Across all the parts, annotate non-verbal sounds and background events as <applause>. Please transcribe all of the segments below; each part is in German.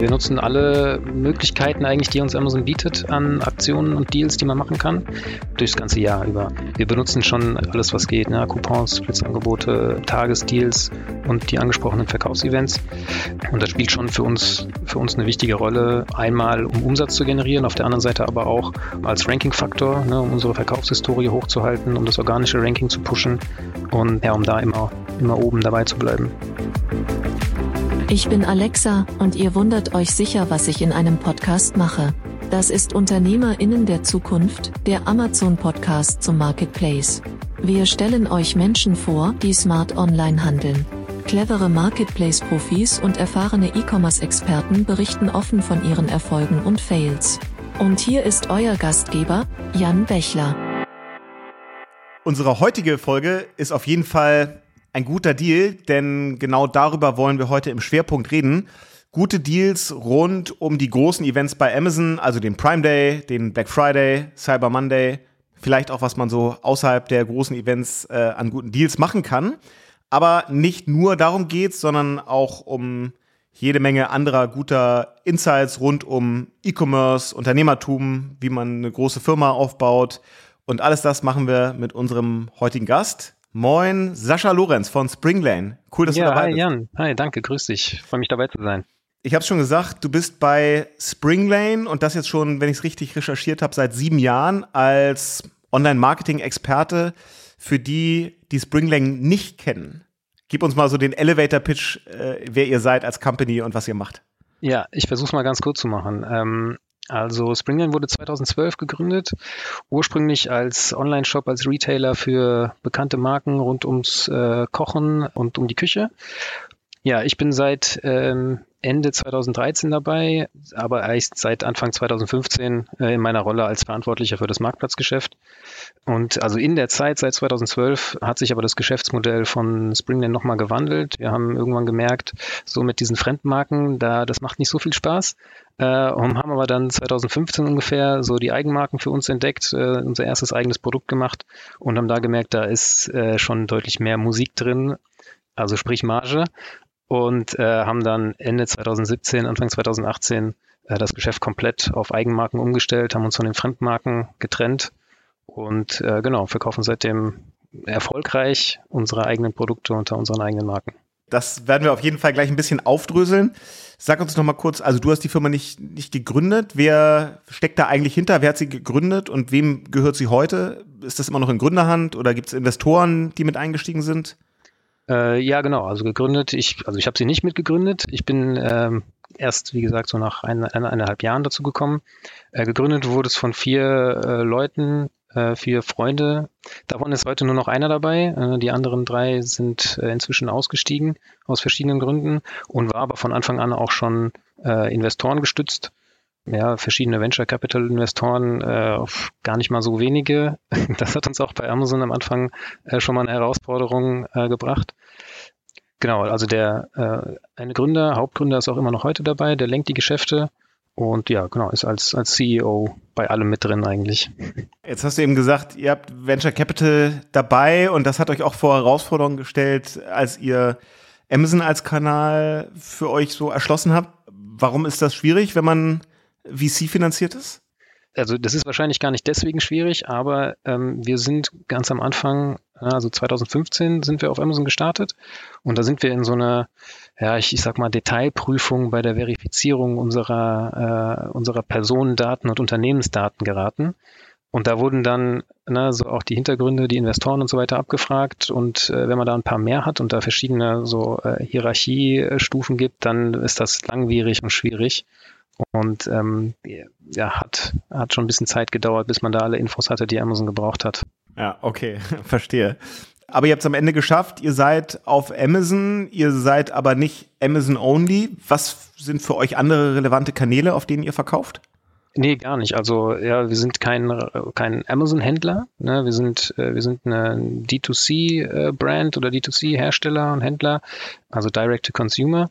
wir nutzen alle Möglichkeiten eigentlich, die uns Amazon bietet an Aktionen und Deals, die man machen kann, durchs ganze Jahr über. Wir benutzen schon alles, was geht, ne? Coupons, Blitzangebote, Tagesdeals und die angesprochenen Verkaufsevents. Und das spielt schon für uns, für uns eine wichtige Rolle, einmal um Umsatz zu generieren, auf der anderen Seite aber auch als Ranking-Faktor, ne? um unsere Verkaufshistorie hochzuhalten, um das organische Ranking zu pushen und ja, um da immer, immer oben dabei zu bleiben. Ich bin Alexa und ihr wundert euch sicher, was ich in einem Podcast mache. Das ist Unternehmerinnen der Zukunft, der Amazon Podcast zum Marketplace. Wir stellen euch Menschen vor, die smart online handeln. Clevere Marketplace-Profis und erfahrene E-Commerce-Experten berichten offen von ihren Erfolgen und Fails. Und hier ist euer Gastgeber, Jan Bechler. Unsere heutige Folge ist auf jeden Fall ein guter Deal, denn genau darüber wollen wir heute im Schwerpunkt reden. Gute Deals rund um die großen Events bei Amazon, also den Prime Day, den Black Friday, Cyber Monday, vielleicht auch was man so außerhalb der großen Events äh, an guten Deals machen kann. Aber nicht nur darum geht's, sondern auch um jede Menge anderer guter Insights rund um E-Commerce, Unternehmertum, wie man eine große Firma aufbaut. Und alles das machen wir mit unserem heutigen Gast, Moin, Sascha Lorenz von Springlane. Cool, dass ja, du dabei hi, bist. Jan. Hi, danke, grüß dich. Freue mich dabei zu sein. Ich habe schon gesagt, du bist bei Springlane und das jetzt schon, wenn ich es richtig recherchiert habe, seit sieben Jahren als Online-Marketing-Experte. Für die, die Springlane nicht kennen, gib uns mal so den Elevator-Pitch, äh, wer ihr seid als Company und was ihr macht. Ja, ich versuche es mal ganz kurz zu machen. Ähm, also Springline wurde 2012 gegründet, ursprünglich als Online-Shop, als Retailer für bekannte Marken rund ums äh, Kochen und um die Küche. Ja, ich bin seit ähm, Ende 2013 dabei, aber erst seit Anfang 2015 äh, in meiner Rolle als Verantwortlicher für das Marktplatzgeschäft. Und also in der Zeit, seit 2012, hat sich aber das Geschäftsmodell von Springland nochmal gewandelt. Wir haben irgendwann gemerkt, so mit diesen Fremdmarken, da das macht nicht so viel Spaß. Äh, und haben aber dann 2015 ungefähr so die Eigenmarken für uns entdeckt, äh, unser erstes eigenes Produkt gemacht und haben da gemerkt, da ist äh, schon deutlich mehr Musik drin, also sprich Marge und äh, haben dann Ende 2017, Anfang 2018 äh, das Geschäft komplett auf Eigenmarken umgestellt, haben uns von den Fremdmarken getrennt und äh, genau, verkaufen seitdem erfolgreich unsere eigenen Produkte unter unseren eigenen Marken. Das werden wir auf jeden Fall gleich ein bisschen aufdröseln. Sag uns noch mal kurz, also du hast die Firma nicht, nicht gegründet. Wer steckt da eigentlich hinter? Wer hat sie gegründet und wem gehört sie heute? Ist das immer noch in Gründerhand oder gibt es Investoren, die mit eingestiegen sind? Äh, ja, genau. Also gegründet, ich, also ich habe sie nicht mitgegründet. Ich bin ähm, erst, wie gesagt, so nach ein, eineinhalb Jahren dazu gekommen. Äh, gegründet wurde es von vier äh, Leuten, äh, vier Freunde. Davon ist heute nur noch einer dabei. Äh, die anderen drei sind äh, inzwischen ausgestiegen aus verschiedenen Gründen und war aber von Anfang an auch schon Investoren gestützt ja, verschiedene Venture Capital Investoren, äh, gar nicht mal so wenige. <laughs> Das hat uns auch bei Amazon am Anfang äh, schon mal eine Herausforderung äh, gebracht. Genau, also der äh, eine Gründer, Hauptgründer ist auch immer noch heute dabei, der lenkt die Geschäfte und ja, genau, ist als, als CEO bei allem mit drin eigentlich. <laughs> Jetzt hast du eben gesagt, ihr habt Venture Capital dabei und das hat euch auch vor Herausforderungen gestellt, als ihr Amazon als Kanal für euch so erschlossen habt. Warum ist das schwierig, wenn man VC-finanziert ist? Also das ist wahrscheinlich gar nicht deswegen schwierig, aber ähm, wir sind ganz am Anfang, also 2015 sind wir auf Amazon gestartet und da sind wir in so einer, ja, ich, ich sag mal, Detailprüfung bei der Verifizierung unserer, äh, unserer Personendaten und Unternehmensdaten geraten. Und da wurden dann ne, so auch die Hintergründe, die Investoren und so weiter abgefragt. Und äh, wenn man da ein paar mehr hat und da verschiedene so äh, Hierarchiestufen gibt, dann ist das langwierig und schwierig. Und ähm, ja, hat, hat schon ein bisschen Zeit gedauert, bis man da alle Infos hatte, die Amazon gebraucht hat. Ja, okay, <laughs> verstehe. Aber ihr habt es am Ende geschafft, ihr seid auf Amazon, ihr seid aber nicht Amazon only. Was sind für euch andere relevante Kanäle, auf denen ihr verkauft? Nee, gar nicht. Also ja, wir sind kein, kein Amazon-Händler. Ne? Wir sind, äh, wir sind eine D2C-Brand oder D2C-Hersteller und Händler, also Direct to Consumer.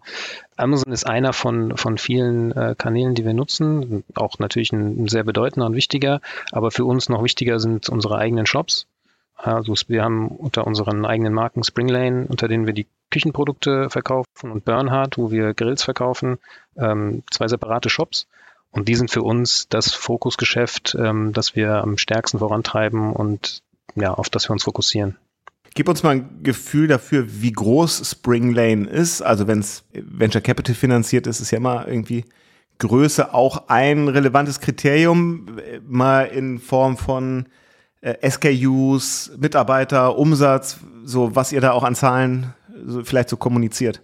Amazon ist einer von, von vielen äh, Kanälen, die wir nutzen. Auch natürlich ein, ein sehr bedeutender und wichtiger. Aber für uns noch wichtiger sind unsere eigenen Shops. Also wir haben unter unseren eigenen Marken Springlane, unter denen wir die Küchenprodukte verkaufen und Bernhard, wo wir Grills verkaufen, ähm, zwei separate Shops. Und die sind für uns das Fokusgeschäft, ähm, das wir am stärksten vorantreiben und ja, auf das wir uns fokussieren. Gib uns mal ein Gefühl dafür, wie groß Spring Lane ist. Also wenn es Venture Capital finanziert ist, ist ja immer irgendwie Größe auch ein relevantes Kriterium, mal in Form von äh, SKUs, Mitarbeiter, Umsatz, so was ihr da auch an Zahlen so vielleicht so kommuniziert.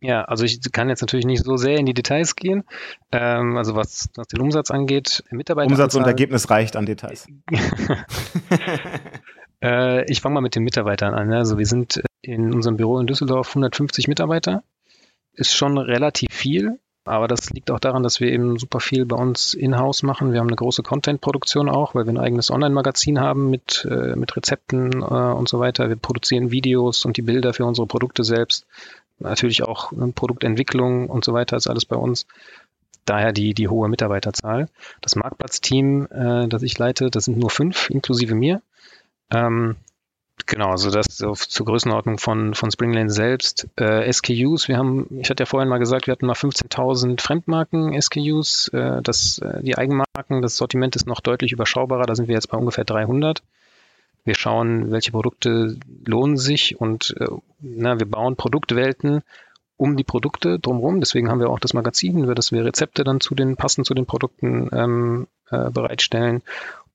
Ja, also ich kann jetzt natürlich nicht so sehr in die Details gehen. Ähm, also was, was den Umsatz angeht, Mitarbeiter. Umsatz und Ergebnis reicht an Details. <laughs> <laughs> äh, ich fange mal mit den Mitarbeitern an. Also wir sind in unserem Büro in Düsseldorf 150 Mitarbeiter. Ist schon relativ viel. Aber das liegt auch daran, dass wir eben super viel bei uns in-house machen. Wir haben eine große Content-Produktion auch, weil wir ein eigenes Online-Magazin haben mit, äh, mit Rezepten äh, und so weiter. Wir produzieren Videos und die Bilder für unsere Produkte selbst. Natürlich auch äh, Produktentwicklung und so weiter ist alles bei uns. Daher die, die hohe Mitarbeiterzahl. Das Marktplatzteam, äh, das ich leite, das sind nur fünf, inklusive mir. Ähm, Genau, also das so zur Größenordnung von, von Springlane selbst. Äh, SKUs, wir haben, ich hatte ja vorhin mal gesagt, wir hatten mal 15.000 Fremdmarken SKUs. Äh, das, äh, die Eigenmarken, das Sortiment ist noch deutlich überschaubarer, da sind wir jetzt bei ungefähr 300. Wir schauen, welche Produkte lohnen sich und äh, na, wir bauen Produktwelten um die Produkte drumherum. Deswegen haben wir auch das Magazin, über das wir Rezepte dann zu den, passend zu den Produkten ähm, äh, bereitstellen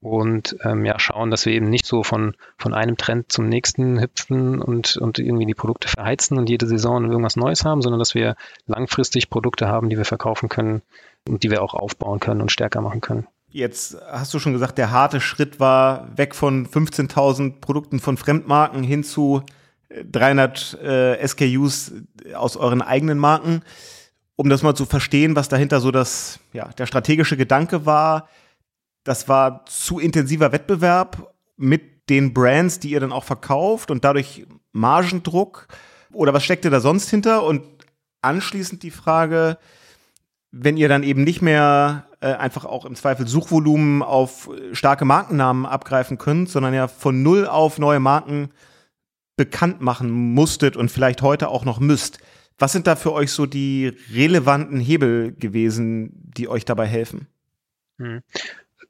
und ähm, ja, schauen, dass wir eben nicht so von, von einem Trend zum nächsten hüpfen und, und irgendwie die Produkte verheizen und jede Saison irgendwas Neues haben, sondern dass wir langfristig Produkte haben, die wir verkaufen können und die wir auch aufbauen können und stärker machen können. Jetzt hast du schon gesagt, der harte Schritt war weg von 15.000 Produkten von Fremdmarken hin zu 300 äh, äh SKUs aus euren eigenen Marken. Um das mal zu verstehen, was dahinter so das, ja, der strategische Gedanke war, das war zu intensiver Wettbewerb mit den Brands, die ihr dann auch verkauft und dadurch Margendruck? Oder was steckte da sonst hinter? Und anschließend die Frage, wenn ihr dann eben nicht mehr äh, einfach auch im Zweifel Suchvolumen auf starke Markennamen abgreifen könnt, sondern ja von null auf neue Marken bekannt machen musstet und vielleicht heute auch noch müsst. Was sind da für euch so die relevanten Hebel gewesen, die euch dabei helfen? Hm.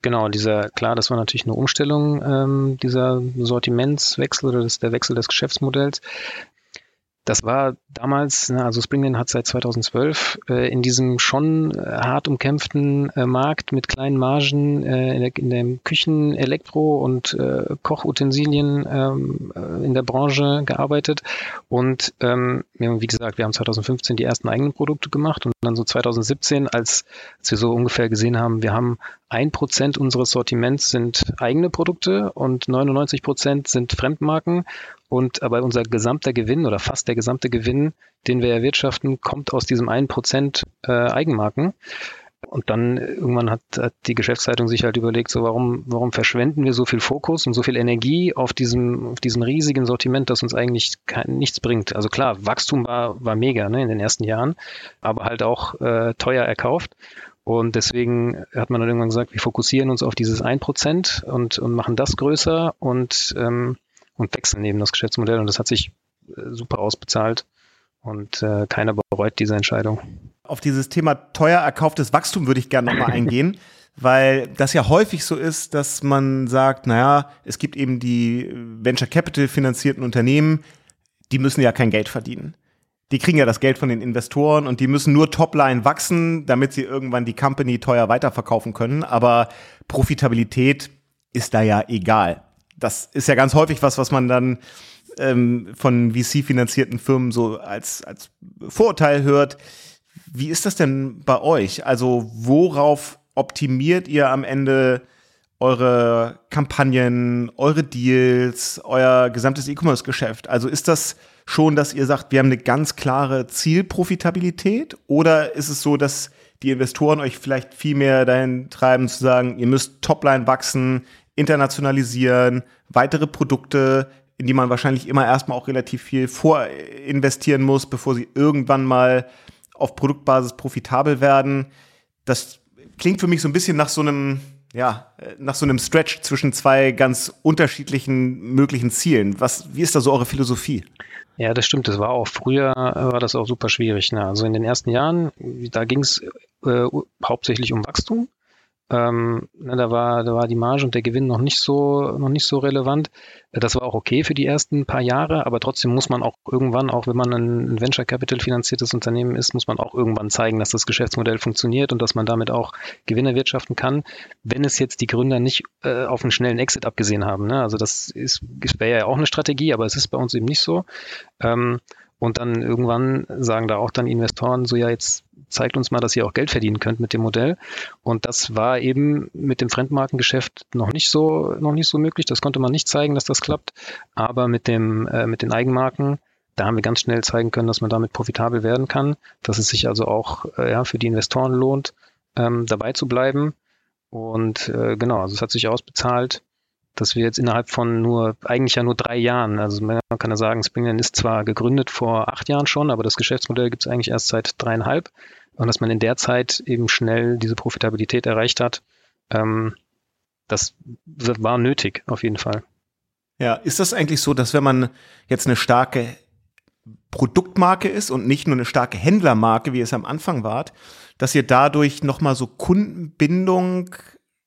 Genau, dieser, klar, das war natürlich eine Umstellung, ähm, dieser Sortimentswechsel oder das, der Wechsel des Geschäftsmodells. Das war damals, ne, also Springman hat seit 2012 äh, in diesem schon äh, hart umkämpften äh, Markt mit kleinen Margen äh, in, der, in dem Küchen-, Elektro- und äh, Kochutensilien ähm, äh, in der Branche gearbeitet. Und ähm, wie gesagt, wir haben 2015 die ersten eigenen Produkte gemacht und dann so 2017, als, als wir so ungefähr gesehen haben, wir haben ein Prozent unseres Sortiments sind eigene Produkte und 99 Prozent sind Fremdmarken und aber unser gesamter Gewinn oder fast der gesamte Gewinn, den wir erwirtschaften, kommt aus diesem einen Prozent äh, Eigenmarken. Und dann irgendwann hat, hat die Geschäftsleitung sich halt überlegt, so warum, warum verschwenden wir so viel Fokus und so viel Energie auf diesem, auf diesem riesigen Sortiment, das uns eigentlich kein, nichts bringt. Also klar, Wachstum war, war mega ne, in den ersten Jahren, aber halt auch äh, teuer erkauft. Und deswegen hat man dann irgendwann gesagt, wir fokussieren uns auf dieses 1% und, und machen das größer und ähm, und wechseln neben das Geschäftsmodell. Und das hat sich äh, super ausbezahlt und äh, keiner bereut diese Entscheidung. Auf dieses Thema teuer erkauftes Wachstum würde ich gerne nochmal <laughs> eingehen, weil das ja häufig so ist, dass man sagt, naja, es gibt eben die Venture Capital finanzierten Unternehmen, die müssen ja kein Geld verdienen. Die kriegen ja das Geld von den Investoren und die müssen nur Topline wachsen, damit sie irgendwann die Company teuer weiterverkaufen können. Aber Profitabilität ist da ja egal das ist ja ganz häufig was, was man dann ähm, von VC-finanzierten Firmen so als, als Vorurteil hört. Wie ist das denn bei euch? Also worauf optimiert ihr am Ende eure Kampagnen, eure Deals, euer gesamtes E-Commerce-Geschäft? Also ist das schon, dass ihr sagt, wir haben eine ganz klare Zielprofitabilität? Oder ist es so, dass die Investoren euch vielleicht viel mehr dahin treiben zu sagen, ihr müsst Topline wachsen, internationalisieren, weitere Produkte, in die man wahrscheinlich immer erstmal auch relativ viel vorinvestieren muss, bevor sie irgendwann mal auf Produktbasis profitabel werden. Das klingt für mich so ein bisschen nach so einem, ja, nach so einem Stretch zwischen zwei ganz unterschiedlichen möglichen Zielen. Was, wie ist da so eure Philosophie? Ja, das stimmt. Das war auch früher, war das auch super schwierig. Ne? Also in den ersten Jahren, da ging es äh, hauptsächlich um Wachstum. Ähm, ne, da war, da war die Marge und der Gewinn noch nicht so, noch nicht so relevant. Das war auch okay für die ersten paar Jahre, aber trotzdem muss man auch irgendwann, auch wenn man ein Venture Capital finanziertes Unternehmen ist, muss man auch irgendwann zeigen, dass das Geschäftsmodell funktioniert und dass man damit auch Gewinne wirtschaften kann, wenn es jetzt die Gründer nicht äh, auf einen schnellen Exit abgesehen haben. Ne? Also das ist, wäre ja auch eine Strategie, aber es ist bei uns eben nicht so. Ähm, und dann irgendwann sagen da auch dann Investoren so, ja, jetzt zeigt uns mal, dass ihr auch Geld verdienen könnt mit dem Modell. Und das war eben mit dem Fremdmarkengeschäft noch nicht so, noch nicht so möglich. Das konnte man nicht zeigen, dass das klappt. Aber mit dem, äh, mit den Eigenmarken, da haben wir ganz schnell zeigen können, dass man damit profitabel werden kann, dass es sich also auch äh, ja, für die Investoren lohnt, ähm, dabei zu bleiben. Und äh, genau, also es hat sich ausbezahlt dass wir jetzt innerhalb von nur, eigentlich ja nur drei Jahren, also man kann ja sagen, Springland ist zwar gegründet vor acht Jahren schon, aber das Geschäftsmodell gibt es eigentlich erst seit dreieinhalb. Und dass man in der Zeit eben schnell diese Profitabilität erreicht hat, ähm, das war nötig, auf jeden Fall. Ja, ist das eigentlich so, dass wenn man jetzt eine starke Produktmarke ist und nicht nur eine starke Händlermarke, wie es am Anfang war, dass ihr dadurch nochmal so Kundenbindung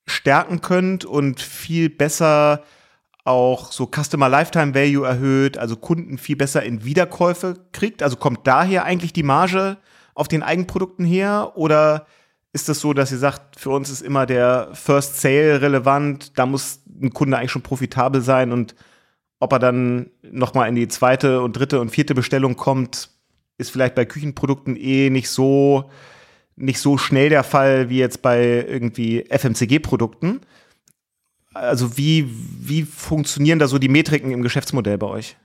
stärken könnt und viel besser auch so Customer Lifetime Value erhöht, also Kunden viel besser in Wiederkäufe kriegt? Also kommt daher eigentlich die Marge auf den Eigenprodukten her? Oder ist das so, dass ihr sagt, für uns ist immer der First Sale relevant, da muss ein Kunde eigentlich schon profitabel sein und ob er dann nochmal in die zweite und dritte und vierte Bestellung kommt, ist vielleicht bei Küchenprodukten eh nicht so nicht so schnell der Fall wie jetzt bei irgendwie FMCG-Produkten. Also wie, wie funktionieren da so die Metriken im Geschäftsmodell bei euch?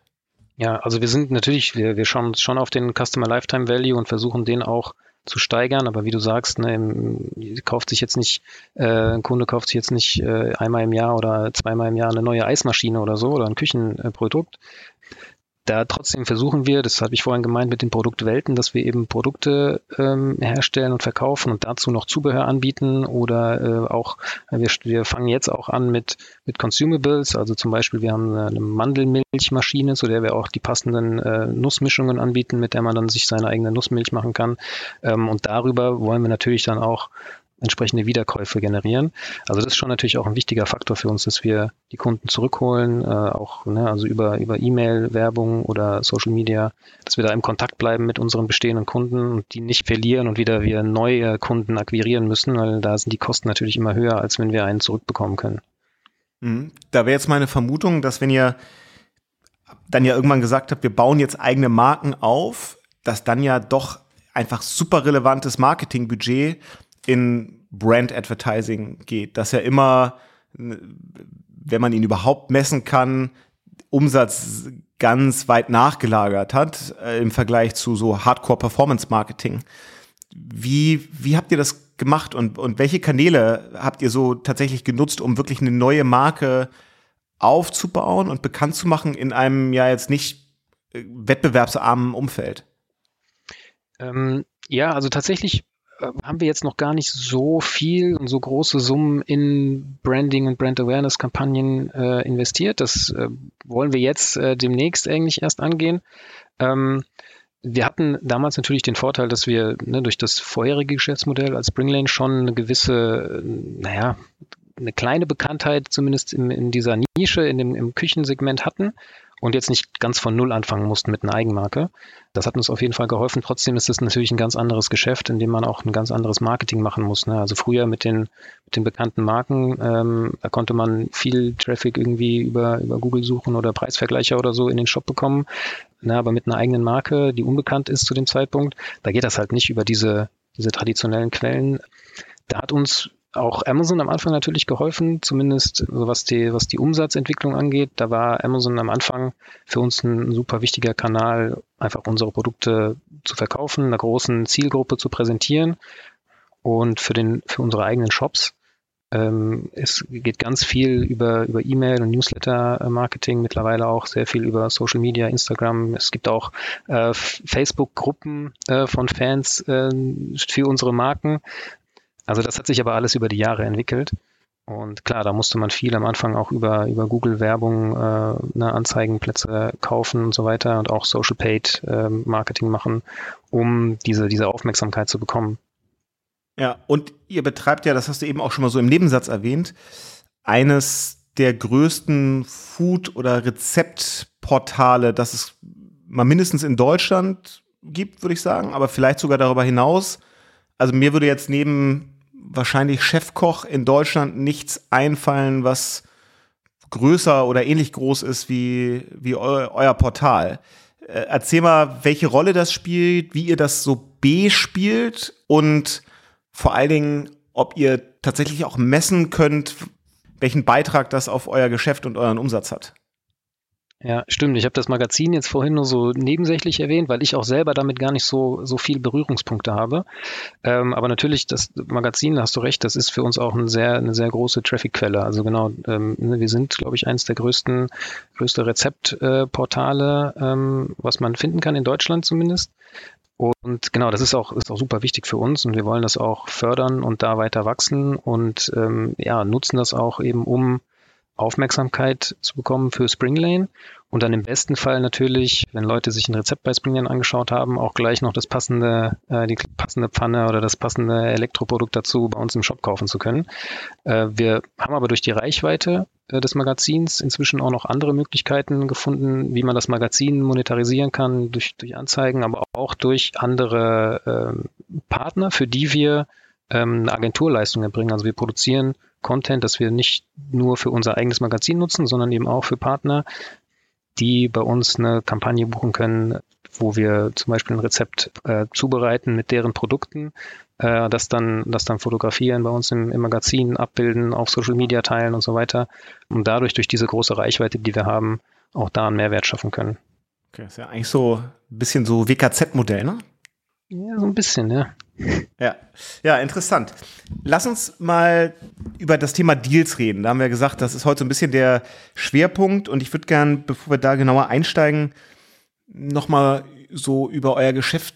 Ja, also wir sind natürlich, wir, wir schauen schon auf den Customer Lifetime Value und versuchen den auch zu steigern, aber wie du sagst, ne, kauft sich jetzt nicht, äh, ein Kunde kauft sich jetzt nicht äh, einmal im Jahr oder zweimal im Jahr eine neue Eismaschine oder so oder ein Küchenprodukt, da trotzdem versuchen wir, das habe ich vorhin gemeint mit den Produktwelten, dass wir eben Produkte ähm, herstellen und verkaufen und dazu noch Zubehör anbieten oder äh, auch, wir, wir fangen jetzt auch an mit, mit Consumables, also zum Beispiel wir haben eine Mandelmilchmaschine, zu der wir auch die passenden äh, Nussmischungen anbieten, mit der man dann sich seine eigene Nussmilch machen kann. Ähm, und darüber wollen wir natürlich dann auch entsprechende Wiederkäufe generieren. Also das ist schon natürlich auch ein wichtiger Faktor für uns, dass wir die Kunden zurückholen, äh, auch ne, also über über E-Mail, Werbung oder Social Media, dass wir da im Kontakt bleiben mit unseren bestehenden Kunden und die nicht verlieren und wieder wir neue Kunden akquirieren müssen, weil da sind die Kosten natürlich immer höher, als wenn wir einen zurückbekommen können. Mhm. Da wäre jetzt meine Vermutung, dass wenn ihr dann ja irgendwann gesagt habt, wir bauen jetzt eigene Marken auf, dass dann ja doch einfach super relevantes Marketingbudget in Brand Advertising geht, dass er immer, wenn man ihn überhaupt messen kann, Umsatz ganz weit nachgelagert hat äh, im Vergleich zu so Hardcore Performance Marketing. Wie, wie habt ihr das gemacht und, und welche Kanäle habt ihr so tatsächlich genutzt, um wirklich eine neue Marke aufzubauen und bekannt zu machen in einem ja jetzt nicht äh, wettbewerbsarmen Umfeld? Ähm, ja, also tatsächlich haben wir jetzt noch gar nicht so viel und so große Summen in Branding und Brand Awareness Kampagnen äh, investiert. Das äh, wollen wir jetzt äh, demnächst eigentlich erst angehen. Ähm, wir hatten damals natürlich den Vorteil, dass wir ne, durch das vorherige Geschäftsmodell als Springlane schon eine gewisse, äh, naja, eine kleine Bekanntheit zumindest in, in dieser Nische, in dem, im Küchensegment hatten und jetzt nicht ganz von Null anfangen mussten mit einer Eigenmarke. Das hat uns auf jeden Fall geholfen. Trotzdem ist es natürlich ein ganz anderes Geschäft, in dem man auch ein ganz anderes Marketing machen muss. Ne? Also früher mit den, mit den bekannten Marken, ähm, da konnte man viel Traffic irgendwie über, über Google suchen oder Preisvergleicher oder so in den Shop bekommen. Ne? Aber mit einer eigenen Marke, die unbekannt ist zu dem Zeitpunkt, da geht das halt nicht über diese, diese traditionellen Quellen. Da hat uns auch Amazon am Anfang natürlich geholfen, zumindest was die, was die Umsatzentwicklung angeht. Da war Amazon am Anfang für uns ein super wichtiger Kanal, einfach unsere Produkte zu verkaufen, einer großen Zielgruppe zu präsentieren und für, den, für unsere eigenen Shops. Ähm, es geht ganz viel über, über E-Mail und Newsletter-Marketing, mittlerweile auch sehr viel über Social Media, Instagram. Es gibt auch äh, Facebook-Gruppen äh, von Fans äh, für unsere Marken. Also das hat sich aber alles über die Jahre entwickelt. Und klar, da musste man viel am Anfang auch über, über Google Werbung, äh, ne, Anzeigenplätze kaufen und so weiter und auch Social Paid äh, Marketing machen, um diese, diese Aufmerksamkeit zu bekommen. Ja, und ihr betreibt ja, das hast du eben auch schon mal so im Nebensatz erwähnt, eines der größten Food- oder Rezeptportale, das es mal mindestens in Deutschland gibt, würde ich sagen, aber vielleicht sogar darüber hinaus. Also mir würde jetzt neben wahrscheinlich Chefkoch in Deutschland nichts einfallen, was größer oder ähnlich groß ist wie, wie eu, euer Portal. Äh, erzähl mal, welche Rolle das spielt, wie ihr das so bespielt und vor allen Dingen, ob ihr tatsächlich auch messen könnt, welchen Beitrag das auf euer Geschäft und euren Umsatz hat. Ja, stimmt. Ich habe das Magazin jetzt vorhin nur so nebensächlich erwähnt, weil ich auch selber damit gar nicht so, so viel Berührungspunkte habe. Ähm, aber natürlich, das Magazin, da hast du recht, das ist für uns auch eine sehr, eine sehr große Traffic-Quelle. Also genau, ähm, ne, wir sind, glaube ich, eines der größten, größte Rezeptportale, äh, ähm, was man finden kann in Deutschland zumindest. Und genau, das ist auch, ist auch super wichtig für uns und wir wollen das auch fördern und da weiter wachsen und ähm, ja, nutzen das auch eben, um Aufmerksamkeit zu bekommen für Springlane und dann im besten Fall natürlich, wenn Leute sich ein Rezept bei Springlane angeschaut haben, auch gleich noch das passende, äh, die passende Pfanne oder das passende Elektroprodukt dazu bei uns im Shop kaufen zu können. Äh, wir haben aber durch die Reichweite äh, des Magazins inzwischen auch noch andere Möglichkeiten gefunden, wie man das Magazin monetarisieren kann, durch, durch Anzeigen, aber auch durch andere äh, Partner, für die wir ähm, eine Agenturleistung erbringen. Also wir produzieren Content, das wir nicht nur für unser eigenes Magazin nutzen, sondern eben auch für Partner, die bei uns eine Kampagne buchen können, wo wir zum Beispiel ein Rezept äh, zubereiten mit deren Produkten, äh, das dann, das dann fotografieren, bei uns im, im Magazin abbilden, auf Social Media teilen und so weiter und dadurch durch diese große Reichweite, die wir haben, auch da einen Mehrwert schaffen können. Okay, ist ja eigentlich so ein bisschen so WKZ-Modell, ne? Ja, so ein bisschen, ja. Ja, ja, interessant. Lass uns mal über das Thema Deals reden. Da haben wir gesagt, das ist heute so ein bisschen der Schwerpunkt und ich würde gern, bevor wir da genauer einsteigen, nochmal so über euer Geschäft.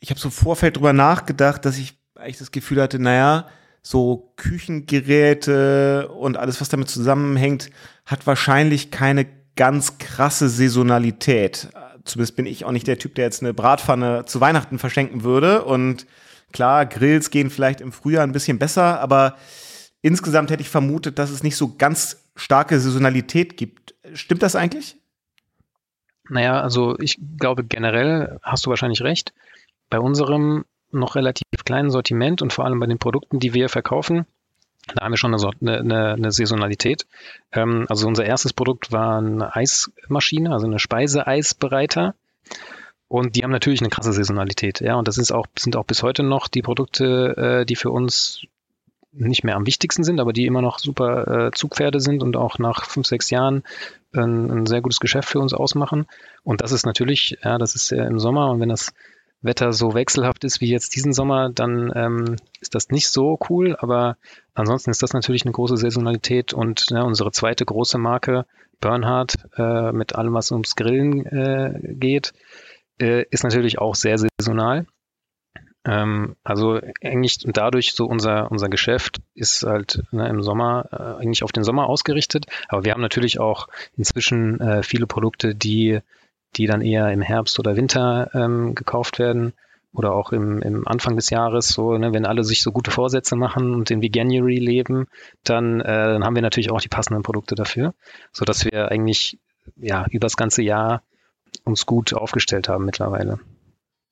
Ich habe so im Vorfeld drüber nachgedacht, dass ich eigentlich das Gefühl hatte, naja, so Küchengeräte und alles, was damit zusammenhängt, hat wahrscheinlich keine ganz krasse Saisonalität zumindest bin ich auch nicht der Typ, der jetzt eine Bratpfanne zu Weihnachten verschenken würde. Und klar, Grills gehen vielleicht im Frühjahr ein bisschen besser, aber insgesamt hätte ich vermutet, dass es nicht so ganz starke Saisonalität gibt. Stimmt das eigentlich? Naja, also ich glaube generell hast du wahrscheinlich recht. Bei unserem noch relativ kleinen Sortiment und vor allem bei den Produkten, die wir verkaufen, da haben wir schon eine, eine, eine Saisonalität. Ähm, also unser erstes Produkt war eine Eismaschine, also eine Speiseeisbereiter. Und die haben natürlich eine krasse Saisonalität. Ja, und das ist auch, sind auch bis heute noch die Produkte, äh, die für uns nicht mehr am wichtigsten sind, aber die immer noch super äh, Zugpferde sind und auch nach fünf, sechs Jahren ein, ein sehr gutes Geschäft für uns ausmachen. Und das ist natürlich, ja, das ist ja im Sommer und wenn das Wetter so wechselhaft ist wie jetzt diesen Sommer, dann ähm, ist das nicht so cool. Aber ansonsten ist das natürlich eine große Saisonalität und ne, unsere zweite große Marke, Bernhard, äh, mit allem, was ums Grillen äh, geht, äh, ist natürlich auch sehr saisonal. Ähm, also eigentlich dadurch so unser, unser Geschäft ist halt ne, im Sommer äh, eigentlich auf den Sommer ausgerichtet. Aber wir haben natürlich auch inzwischen äh, viele Produkte, die die dann eher im Herbst oder Winter ähm, gekauft werden oder auch im, im Anfang des Jahres, so, ne, wenn alle sich so gute Vorsätze machen und in Veganuary leben, dann, äh, dann haben wir natürlich auch die passenden Produkte dafür, so dass wir eigentlich ja über das ganze Jahr uns gut aufgestellt haben mittlerweile.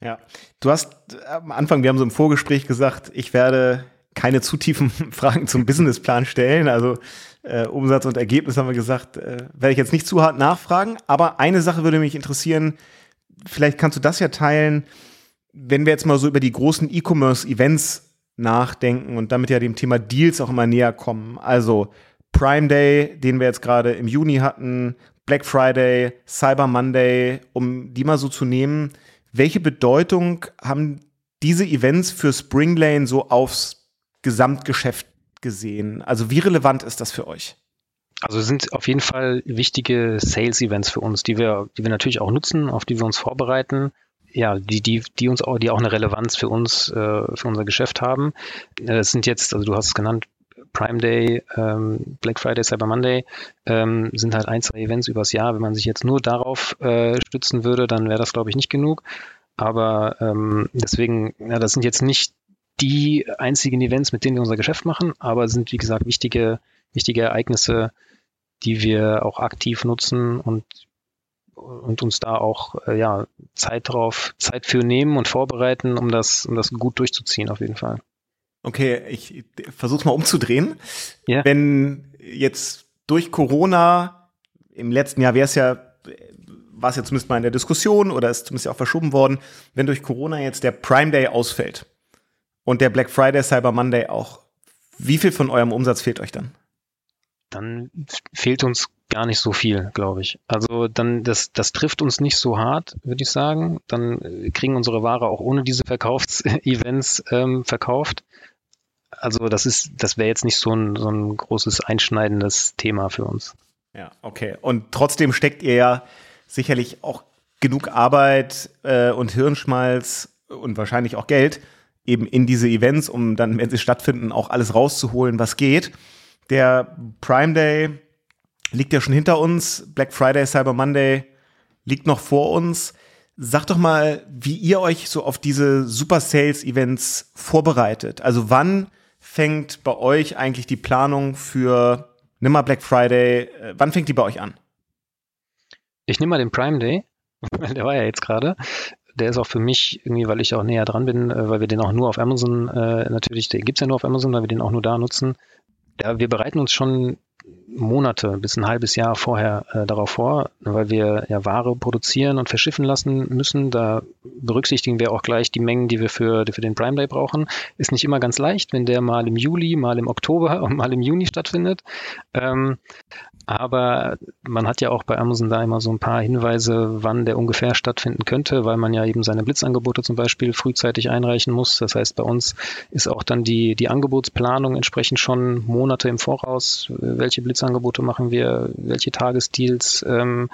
Ja, du hast am Anfang, wir haben so im Vorgespräch gesagt, ich werde keine zu tiefen <laughs> Fragen zum Businessplan stellen. Also äh, Umsatz und Ergebnis haben wir gesagt, äh, werde ich jetzt nicht zu hart nachfragen. Aber eine Sache würde mich interessieren, vielleicht kannst du das ja teilen, wenn wir jetzt mal so über die großen E-Commerce-Events nachdenken und damit ja dem Thema Deals auch immer näher kommen. Also Prime Day, den wir jetzt gerade im Juni hatten, Black Friday, Cyber Monday, um die mal so zu nehmen. Welche Bedeutung haben diese Events für Springlane so aufs Gesamtgeschäft gesehen? Also wie relevant ist das für euch? Also sind auf jeden Fall wichtige Sales-Events für uns, die wir, die wir natürlich auch nutzen, auf die wir uns vorbereiten. Ja, die, die, die uns auch, die auch eine Relevanz für uns, äh, für unser Geschäft haben. Äh, es sind jetzt, also du hast es genannt, Prime Day, ähm, Black Friday, Cyber Monday ähm, sind halt ein, zwei Events übers Jahr. Wenn man sich jetzt nur darauf äh, stützen würde, dann wäre das, glaube ich, nicht genug. Aber ähm, deswegen, ja, das sind jetzt nicht die einzigen Events, mit denen wir unser Geschäft machen, aber sind, wie gesagt, wichtige, wichtige Ereignisse, die wir auch aktiv nutzen und, und uns da auch äh, ja, Zeit drauf, Zeit für nehmen und vorbereiten, um das, um das gut durchzuziehen, auf jeden Fall. Okay, ich versuche mal umzudrehen. Yeah. Wenn jetzt durch Corona im letzten Jahr wäre es ja, war es ja zumindest mal in der Diskussion oder ist zumindest ja auch verschoben worden, wenn durch Corona jetzt der Prime Day ausfällt und der Black Friday, Cyber Monday auch, wie viel von eurem Umsatz fehlt euch dann? Dann fehlt uns gar nicht so viel, glaube ich. Also dann, das, das trifft uns nicht so hart, würde ich sagen. Dann kriegen unsere Ware auch ohne diese Verkaufsevents ähm, verkauft also das ist, das wäre jetzt nicht so ein, so ein großes einschneidendes Thema für uns. Ja, okay. Und trotzdem steckt ihr ja sicherlich auch genug Arbeit äh, und Hirnschmalz und wahrscheinlich auch Geld eben in diese Events, um dann, wenn sie stattfinden, auch alles rauszuholen, was geht. Der Prime Day liegt ja schon hinter uns. Black Friday, Cyber Monday liegt noch vor uns. Sag doch mal, wie ihr euch so auf diese Super Sales Events vorbereitet. Also wann fängt bei euch eigentlich die Planung für Nimmer Black Friday, äh, wann fängt die bei euch an? Ich nehme mal den Prime Day, <laughs> der war ja jetzt gerade. Der ist auch für mich irgendwie, weil ich auch näher dran bin, äh, weil wir den auch nur auf Amazon, äh, natürlich, den gibt es ja nur auf Amazon, weil wir den auch nur da nutzen. Ja, wir bereiten uns schon Monate bis ein halbes Jahr vorher äh, darauf vor, weil wir ja Ware produzieren und verschiffen lassen müssen. Da berücksichtigen wir auch gleich die Mengen, die wir für, für den Prime Day brauchen. Ist nicht immer ganz leicht, wenn der mal im Juli, mal im Oktober <laughs> und mal im Juni stattfindet. Ähm, aber man hat ja auch bei Amazon da immer so ein paar Hinweise, wann der ungefähr stattfinden könnte, weil man ja eben seine Blitzangebote zum Beispiel frühzeitig einreichen muss. Das heißt, bei uns ist auch dann die, die Angebotsplanung entsprechend schon Monate im Voraus. Welche Blitzangebote machen wir? Welche Tagesdeals? Ähm,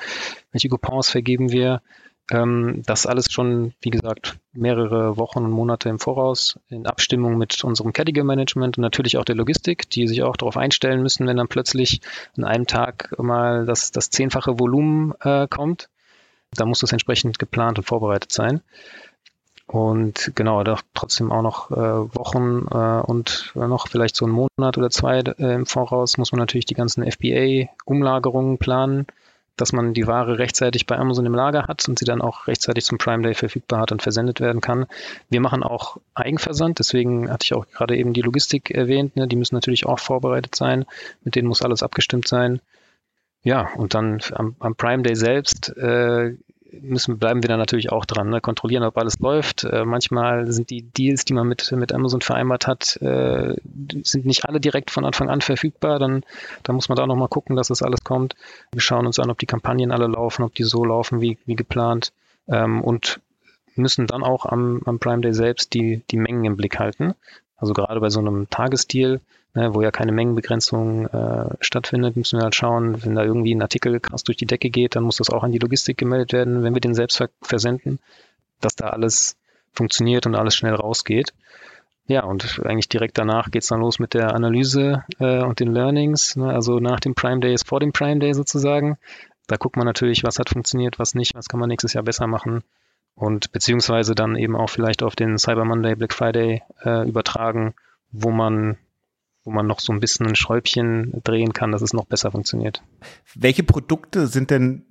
welche Coupons vergeben wir? Ähm, das alles schon, wie gesagt, mehrere Wochen und Monate im Voraus in Abstimmung mit unserem Category Management und natürlich auch der Logistik, die sich auch darauf einstellen müssen, wenn dann plötzlich an einem Tag mal das, das zehnfache Volumen äh, kommt. Da muss das entsprechend geplant und vorbereitet sein. Und genau, doch trotzdem auch noch äh, Wochen äh, und noch vielleicht so einen Monat oder zwei äh, im Voraus muss man natürlich die ganzen FBA-Umlagerungen planen dass man die Ware rechtzeitig bei Amazon im Lager hat und sie dann auch rechtzeitig zum Prime Day verfügbar hat und versendet werden kann. Wir machen auch Eigenversand, deswegen hatte ich auch gerade eben die Logistik erwähnt. Ne? Die müssen natürlich auch vorbereitet sein, mit denen muss alles abgestimmt sein. Ja, und dann am, am Prime Day selbst äh, müssen, bleiben wir da natürlich auch dran, ne? kontrollieren, ob alles läuft. Äh, manchmal sind die Deals, die man mit, mit Amazon vereinbart hat, äh, sind nicht alle direkt von Anfang an verfügbar. Dann, dann muss man da nochmal gucken, dass das alles kommt. Wir schauen uns an, ob die Kampagnen alle laufen, ob die so laufen wie, wie geplant. Ähm, und müssen dann auch am, am Prime Day selbst die, die Mengen im Blick halten. Also gerade bei so einem Tagesdeal ne, wo ja keine Mengenbegrenzung äh, stattfindet, müssen wir halt schauen, wenn da irgendwie ein Artikel krass durch die Decke geht, dann muss das auch an die Logistik gemeldet werden, wenn wir den selbst versenden, dass da alles funktioniert und alles schnell rausgeht. Ja, und eigentlich direkt danach geht's dann los mit der Analyse äh, und den Learnings. Ne? Also nach dem Prime Day ist vor dem Prime Day sozusagen. Da guckt man natürlich, was hat funktioniert, was nicht, was kann man nächstes Jahr besser machen. Und beziehungsweise dann eben auch vielleicht auf den Cyber Monday, Black Friday äh, übertragen, wo man wo man noch so ein bisschen ein Schräubchen drehen kann, dass es noch besser funktioniert. Welche Produkte sind denn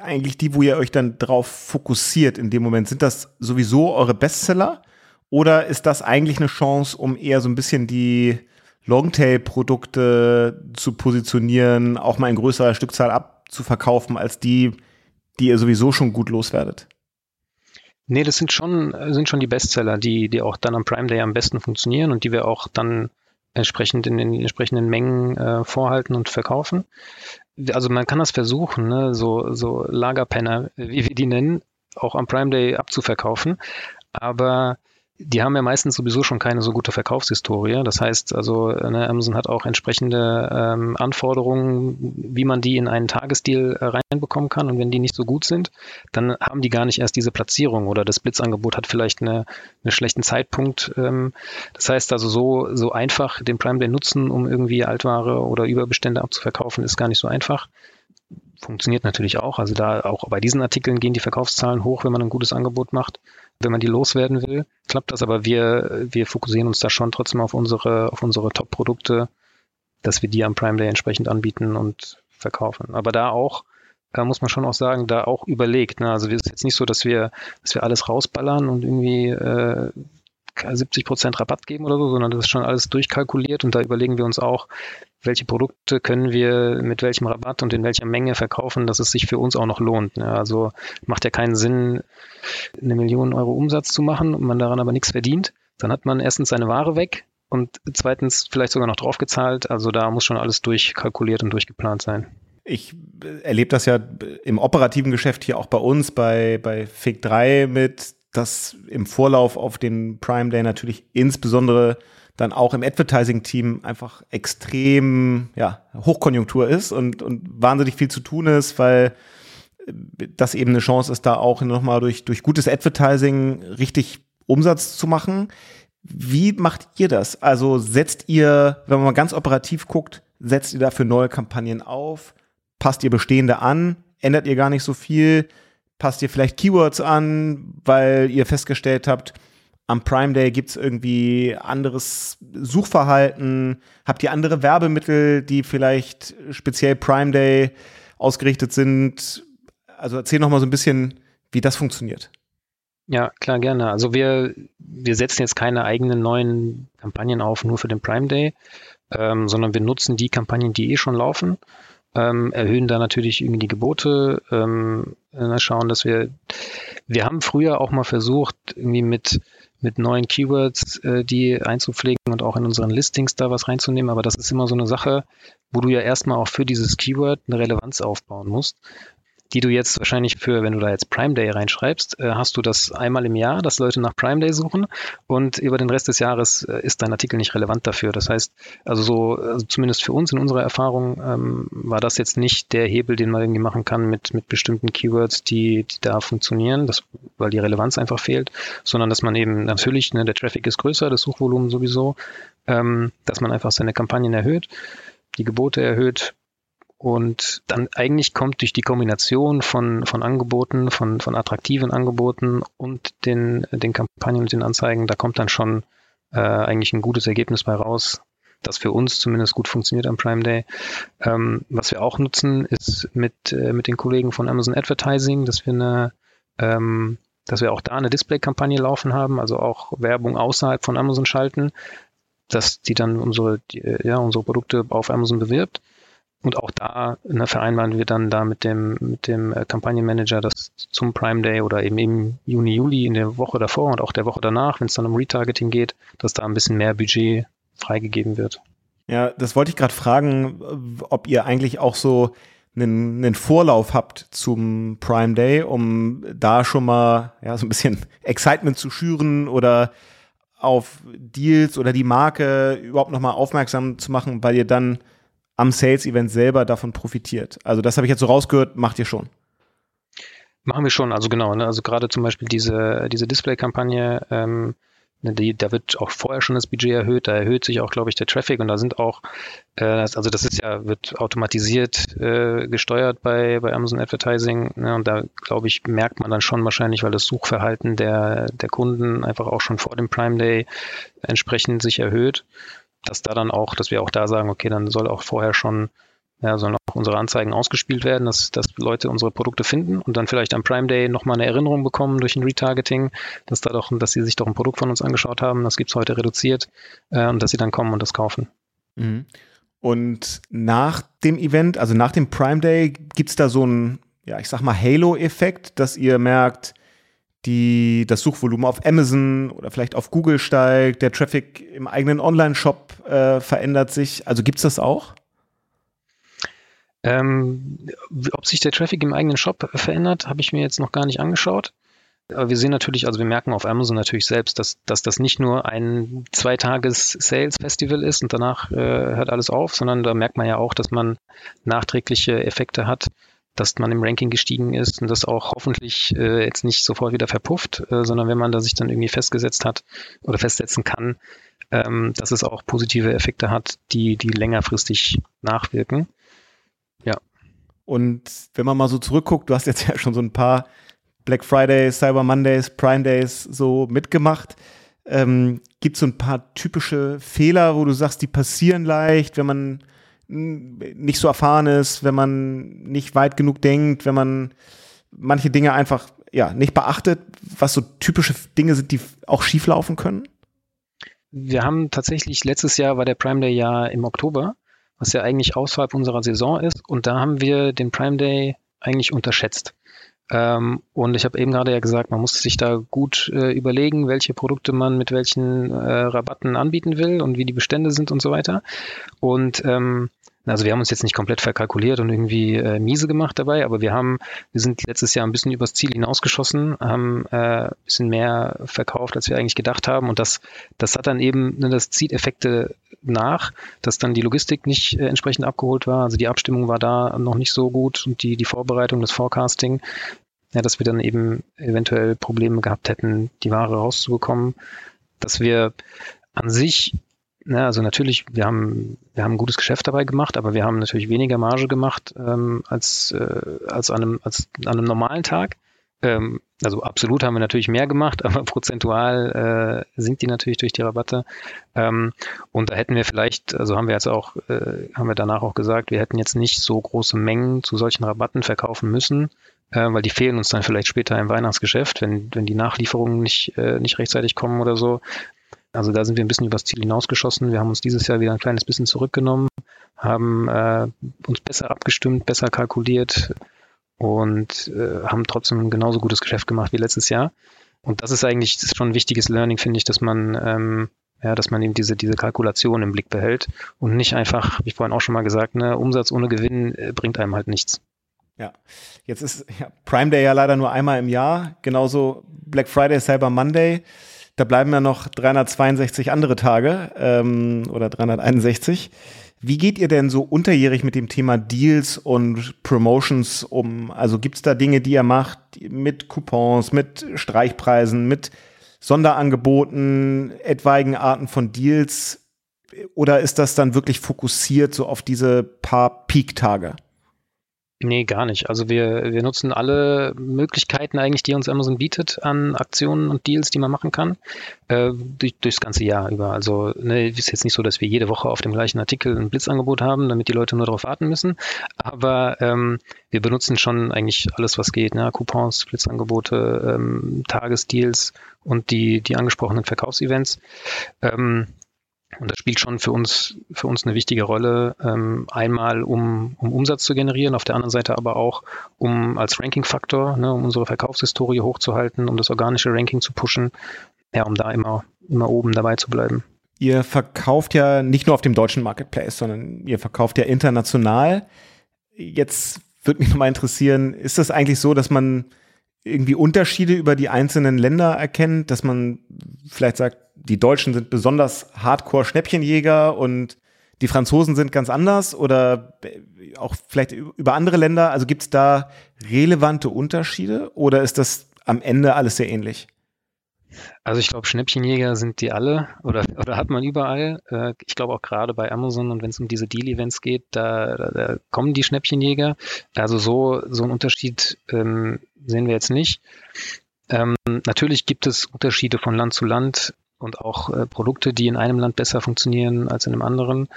eigentlich die, wo ihr euch dann drauf fokussiert in dem Moment? Sind das sowieso eure Bestseller? Oder ist das eigentlich eine Chance, um eher so ein bisschen die Longtail-Produkte zu positionieren, auch mal in größerer Stückzahl abzuverkaufen, als die, die ihr sowieso schon gut loswerdet? Nee, das sind schon, sind schon die Bestseller, die, die auch dann am Prime Day am besten funktionieren und die wir auch dann entsprechend in den entsprechenden Mengen äh, vorhalten und verkaufen. Also man kann das versuchen, ne? so, so Lagerpenner, wie wir die nennen, auch am Prime Day abzuverkaufen. Aber die haben ja meistens sowieso schon keine so gute Verkaufshistorie. Das heißt also, ne, Amazon hat auch entsprechende ähm, Anforderungen, wie man die in einen Tagesdeal äh, reinbekommen kann. Und wenn die nicht so gut sind, dann haben die gar nicht erst diese Platzierung oder das Blitzangebot hat vielleicht eine, einen schlechten Zeitpunkt. Ähm, das heißt also, so, so einfach den Prime Day nutzen, um irgendwie Altware oder Überbestände abzuverkaufen, ist gar nicht so einfach funktioniert natürlich auch. Also da auch bei diesen Artikeln gehen die Verkaufszahlen hoch, wenn man ein gutes Angebot macht. Wenn man die loswerden will, klappt das, aber wir, wir fokussieren uns da schon trotzdem auf unsere, auf unsere Top-Produkte, dass wir die am Prime Day entsprechend anbieten und verkaufen. Aber da auch, da muss man schon auch sagen, da auch überlegt. Ne? Also es ist jetzt nicht so, dass wir, dass wir alles rausballern und irgendwie äh, 70 Prozent Rabatt geben oder so, sondern das ist schon alles durchkalkuliert und da überlegen wir uns auch, welche Produkte können wir mit welchem Rabatt und in welcher Menge verkaufen, dass es sich für uns auch noch lohnt. Ne? Also macht ja keinen Sinn, eine Million Euro Umsatz zu machen und man daran aber nichts verdient. Dann hat man erstens seine Ware weg und zweitens vielleicht sogar noch draufgezahlt. Also da muss schon alles durchkalkuliert und durchgeplant sein. Ich erlebe das ja im operativen Geschäft hier auch bei uns, bei, bei Fig 3 mit, dass im Vorlauf auf den Prime Day natürlich insbesondere dann auch im Advertising-Team einfach extrem ja, Hochkonjunktur ist und, und wahnsinnig viel zu tun ist, weil das eben eine Chance ist, da auch nochmal durch, durch gutes Advertising richtig Umsatz zu machen. Wie macht ihr das? Also setzt ihr, wenn man mal ganz operativ guckt, setzt ihr dafür neue Kampagnen auf? Passt ihr bestehende an? Ändert ihr gar nicht so viel? Passt ihr vielleicht Keywords an, weil ihr festgestellt habt, am Prime Day gibt es irgendwie anderes Suchverhalten? Habt ihr andere Werbemittel, die vielleicht speziell Prime Day ausgerichtet sind? Also erzähl noch mal so ein bisschen, wie das funktioniert. Ja, klar, gerne. Also wir, wir setzen jetzt keine eigenen neuen Kampagnen auf, nur für den Prime Day, ähm, sondern wir nutzen die Kampagnen, die eh schon laufen, ähm, erhöhen da natürlich irgendwie die Gebote, ähm, schauen, dass wir, wir haben früher auch mal versucht, irgendwie mit mit neuen Keywords, äh, die einzupflegen und auch in unseren Listings da was reinzunehmen. Aber das ist immer so eine Sache, wo du ja erstmal auch für dieses Keyword eine Relevanz aufbauen musst die du jetzt wahrscheinlich für, wenn du da jetzt Prime Day reinschreibst, äh, hast du das einmal im Jahr, dass Leute nach Prime Day suchen und über den Rest des Jahres äh, ist dein Artikel nicht relevant dafür. Das heißt, also so, also zumindest für uns in unserer Erfahrung ähm, war das jetzt nicht der Hebel, den man irgendwie machen kann mit, mit bestimmten Keywords, die, die da funktionieren, das, weil die Relevanz einfach fehlt, sondern dass man eben natürlich, ne, der Traffic ist größer, das Suchvolumen sowieso, ähm, dass man einfach seine Kampagnen erhöht, die Gebote erhöht, und dann eigentlich kommt durch die Kombination von, von Angeboten, von, von attraktiven Angeboten und den, den Kampagnen und den Anzeigen, da kommt dann schon äh, eigentlich ein gutes Ergebnis bei raus, das für uns zumindest gut funktioniert am Prime Day. Ähm, was wir auch nutzen, ist mit, äh, mit den Kollegen von Amazon Advertising, dass wir eine ähm, dass wir auch da eine Display-Kampagne laufen haben, also auch Werbung außerhalb von Amazon schalten, dass die dann unsere, die, ja, unsere Produkte auf Amazon bewirbt. Und auch da ne, vereinbaren wir dann da mit dem, mit dem äh, Kampagnenmanager, dass zum Prime Day oder eben im Juni, Juli in der Woche davor und auch der Woche danach, wenn es dann um Retargeting geht, dass da ein bisschen mehr Budget freigegeben wird. Ja, das wollte ich gerade fragen, ob ihr eigentlich auch so einen, einen Vorlauf habt zum Prime Day, um da schon mal ja, so ein bisschen <laughs> Excitement zu schüren oder auf Deals oder die Marke überhaupt nochmal aufmerksam zu machen, weil ihr dann am Sales-Event selber davon profitiert. Also das habe ich jetzt so rausgehört, macht ihr schon. Machen wir schon, also genau. Ne? Also gerade zum Beispiel diese, diese Display-Kampagne, ähm, ne, die, da wird auch vorher schon das Budget erhöht, da erhöht sich auch, glaube ich, der Traffic und da sind auch, äh, also das ist ja, wird automatisiert äh, gesteuert bei, bei Amazon Advertising ne? und da, glaube ich, merkt man dann schon wahrscheinlich, weil das Suchverhalten der, der Kunden einfach auch schon vor dem Prime Day entsprechend sich erhöht dass da dann auch, dass wir auch da sagen, okay, dann soll auch vorher schon, ja, sollen auch unsere Anzeigen ausgespielt werden, dass, dass Leute unsere Produkte finden und dann vielleicht am Prime Day nochmal eine Erinnerung bekommen durch ein Retargeting, dass da doch, dass sie sich doch ein Produkt von uns angeschaut haben, das gibt's heute reduziert äh, und dass sie dann kommen und das kaufen. Mhm. Und nach dem Event, also nach dem Prime Day, gibt's da so ein, ja, ich sag mal, Halo-Effekt, dass ihr merkt, die, das Suchvolumen auf Amazon oder vielleicht auf Google steigt, der Traffic im eigenen Online-Shop äh, verändert sich. Also gibt es das auch? Ähm, ob sich der Traffic im eigenen Shop verändert, habe ich mir jetzt noch gar nicht angeschaut. Aber wir sehen natürlich, also wir merken auf Amazon natürlich selbst, dass, dass das nicht nur ein Zweitages-Sales-Festival ist und danach äh, hört alles auf, sondern da merkt man ja auch, dass man nachträgliche Effekte hat, dass man im Ranking gestiegen ist und das auch hoffentlich äh, jetzt nicht sofort wieder verpufft, äh, sondern wenn man da sich dann irgendwie festgesetzt hat oder festsetzen kann, ähm, dass es auch positive Effekte hat, die, die längerfristig nachwirken. Ja. Und wenn man mal so zurückguckt, du hast jetzt <laughs> ja schon so ein paar Black Fridays, Cyber Mondays, Prime Days so mitgemacht. Ähm, Gibt es so ein paar typische Fehler, wo du sagst, die passieren leicht, wenn man nicht so erfahren ist, wenn man nicht weit genug denkt, wenn man manche Dinge einfach ja nicht beachtet, was so typische Dinge sind, die auch schief laufen können? Wir haben tatsächlich letztes Jahr war der Prime Day ja im Oktober, was ja eigentlich außerhalb unserer Saison ist, und da haben wir den Prime Day eigentlich unterschätzt. Ähm, und ich habe eben gerade ja gesagt, man muss sich da gut äh, überlegen, welche Produkte man mit welchen äh, Rabatten anbieten will und wie die Bestände sind und so weiter. Und ähm, also wir haben uns jetzt nicht komplett verkalkuliert und irgendwie äh, miese gemacht dabei, aber wir haben, wir sind letztes Jahr ein bisschen übers Ziel hinausgeschossen, haben äh, ein bisschen mehr verkauft, als wir eigentlich gedacht haben. Und das, das hat dann eben, ne, das zieht Effekte nach, dass dann die Logistik nicht äh, entsprechend abgeholt war. Also die Abstimmung war da noch nicht so gut und die, die Vorbereitung, das Forecasting, ja, dass wir dann eben eventuell Probleme gehabt hätten, die Ware rauszubekommen. Dass wir an sich ja, also natürlich, wir haben, wir haben ein gutes Geschäft dabei gemacht, aber wir haben natürlich weniger Marge gemacht ähm, als, äh, als, an einem, als an einem normalen Tag. Ähm, also absolut haben wir natürlich mehr gemacht, <laughs> aber prozentual äh, sinkt die natürlich durch die Rabatte. Ähm, und da hätten wir vielleicht, also haben wir jetzt auch, äh, haben wir danach auch gesagt, wir hätten jetzt nicht so große Mengen zu solchen Rabatten verkaufen müssen, äh, weil die fehlen uns dann vielleicht später im Weihnachtsgeschäft, wenn, wenn die Nachlieferungen nicht, äh, nicht rechtzeitig kommen oder so. Also da sind wir ein bisschen übers Ziel hinausgeschossen. Wir haben uns dieses Jahr wieder ein kleines bisschen zurückgenommen, haben äh, uns besser abgestimmt, besser kalkuliert und äh, haben trotzdem genauso gutes Geschäft gemacht wie letztes Jahr. Und das ist eigentlich das ist schon ein wichtiges Learning, finde ich, dass man ähm, ja, dass man eben diese, diese Kalkulation im Blick behält und nicht einfach, wie vorhin auch schon mal gesagt, ne, Umsatz ohne Gewinn äh, bringt einem halt nichts. Ja, jetzt ist ja, Prime Day ja leider nur einmal im Jahr, genauso Black Friday, Cyber Monday. Da bleiben ja noch 362 andere Tage ähm, oder 361. Wie geht ihr denn so unterjährig mit dem Thema Deals und Promotions um? Also gibt es da Dinge, die ihr macht mit Coupons, mit Streichpreisen, mit Sonderangeboten, etwaigen Arten von Deals? Oder ist das dann wirklich fokussiert so auf diese paar Peak-Tage? Nee, gar nicht. Also wir, wir nutzen alle Möglichkeiten eigentlich, die uns Amazon bietet an Aktionen und Deals, die man machen kann, äh, durch, durchs ganze Jahr über. Also ne, ist jetzt nicht so, dass wir jede Woche auf dem gleichen Artikel ein Blitzangebot haben, damit die Leute nur darauf warten müssen. Aber ähm, wir benutzen schon eigentlich alles, was geht. Ne? Coupons, Blitzangebote, ähm, Tagesdeals und die, die angesprochenen Verkaufsevents. Ähm, und das spielt schon für uns, für uns eine wichtige Rolle. Ähm, einmal, um, um Umsatz zu generieren, auf der anderen Seite aber auch, um als Ranking-Faktor, ne, um unsere Verkaufshistorie hochzuhalten, um das organische Ranking zu pushen, ja, um da immer, immer oben dabei zu bleiben. Ihr verkauft ja nicht nur auf dem deutschen Marketplace, sondern ihr verkauft ja international. Jetzt würde mich nochmal interessieren, ist das eigentlich so, dass man irgendwie Unterschiede über die einzelnen Länder erkennt, dass man vielleicht sagt, die Deutschen sind besonders Hardcore-Schnäppchenjäger und die Franzosen sind ganz anders oder auch vielleicht über andere Länder? Also gibt es da relevante Unterschiede oder ist das am Ende alles sehr ähnlich? Also ich glaube, Schnäppchenjäger sind die alle oder, <laughs> oder hat man überall. Äh, ich glaube auch gerade bei Amazon und wenn es um diese Deal-Events geht, da, da, da, kommen die Schnäppchenjäger. Also so, so einen Unterschied ähm, sehen wir jetzt nicht. Ähm, natürlich gibt es Unterschiede von Land zu Land und auch äh, Produkte, die in einem Land besser funktionieren als in einem anderen.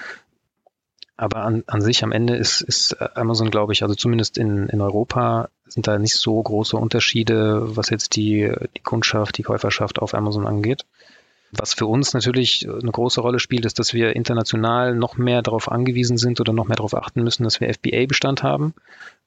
Aber an, an sich am Ende ist, ist Amazon, glaube ich, also zumindest in, in Europa sind da nicht so große Unterschiede, was jetzt die, die Kundschaft, die Käuferschaft auf Amazon angeht. Was für uns natürlich eine große Rolle spielt, ist, dass wir international noch mehr darauf angewiesen sind oder noch mehr darauf achten müssen, dass wir FBA-Bestand haben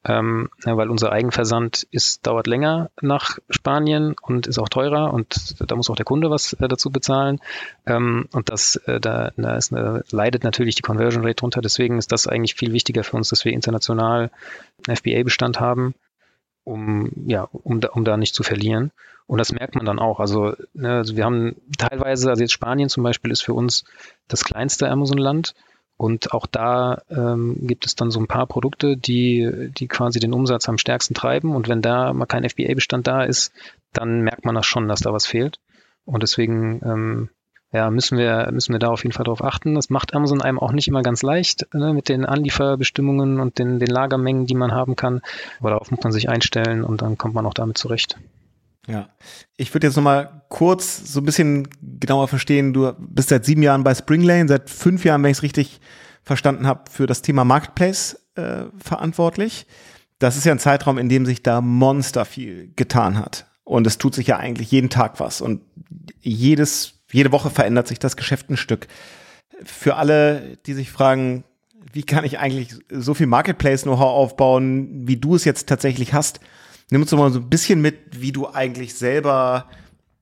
ähm, weil unser Eigenversand ist, dauert länger nach Spanien und ist auch teurer und da muss auch der Kunde was äh, dazu bezahlen. Ähm, und das, äh, da, da ist eine, leidet natürlich die Conversion Rate drunter. Deswegen ist das eigentlich viel wichtiger für uns, dass wir international FBA-Bestand haben. um, ja, um, da, um da nicht zu verlieren. Und das merkt man dann auch. Also, ne, also wir haben teilweise, also jetzt Spanien zum Beispiel ist für uns das kleinste Amazon-Land. Und auch da ähm, gibt es dann so ein paar Produkte, die, die quasi den Umsatz am stärksten treiben. Und wenn da mal kein FBA-Bestand da ist, dann merkt man das schon, dass da was fehlt. Und deswegen ähm, ja, müssen wir, müssen wir da auf jeden Fall darauf achten. Das macht Amazon einem auch nicht immer ganz leicht ne, mit den Anlieferbestimmungen und den, den Lagermengen, die man haben kann. Aber darauf muss man sich einstellen und dann kommt man auch damit zurecht. Ja, ich würde jetzt nochmal kurz so ein bisschen genauer verstehen. Du bist seit sieben Jahren bei Springlane, seit fünf Jahren, wenn ich es richtig verstanden habe, für das Thema Marketplace äh, verantwortlich. Das ist ja ein Zeitraum, in dem sich da monster viel getan hat. Und es tut sich ja eigentlich jeden Tag was. Und jedes jede Woche verändert sich das Geschäft ein Stück. Für alle, die sich fragen, wie kann ich eigentlich so viel Marketplace-Know-how aufbauen, wie du es jetzt tatsächlich hast, nimm uns doch mal so ein bisschen mit, wie du eigentlich selber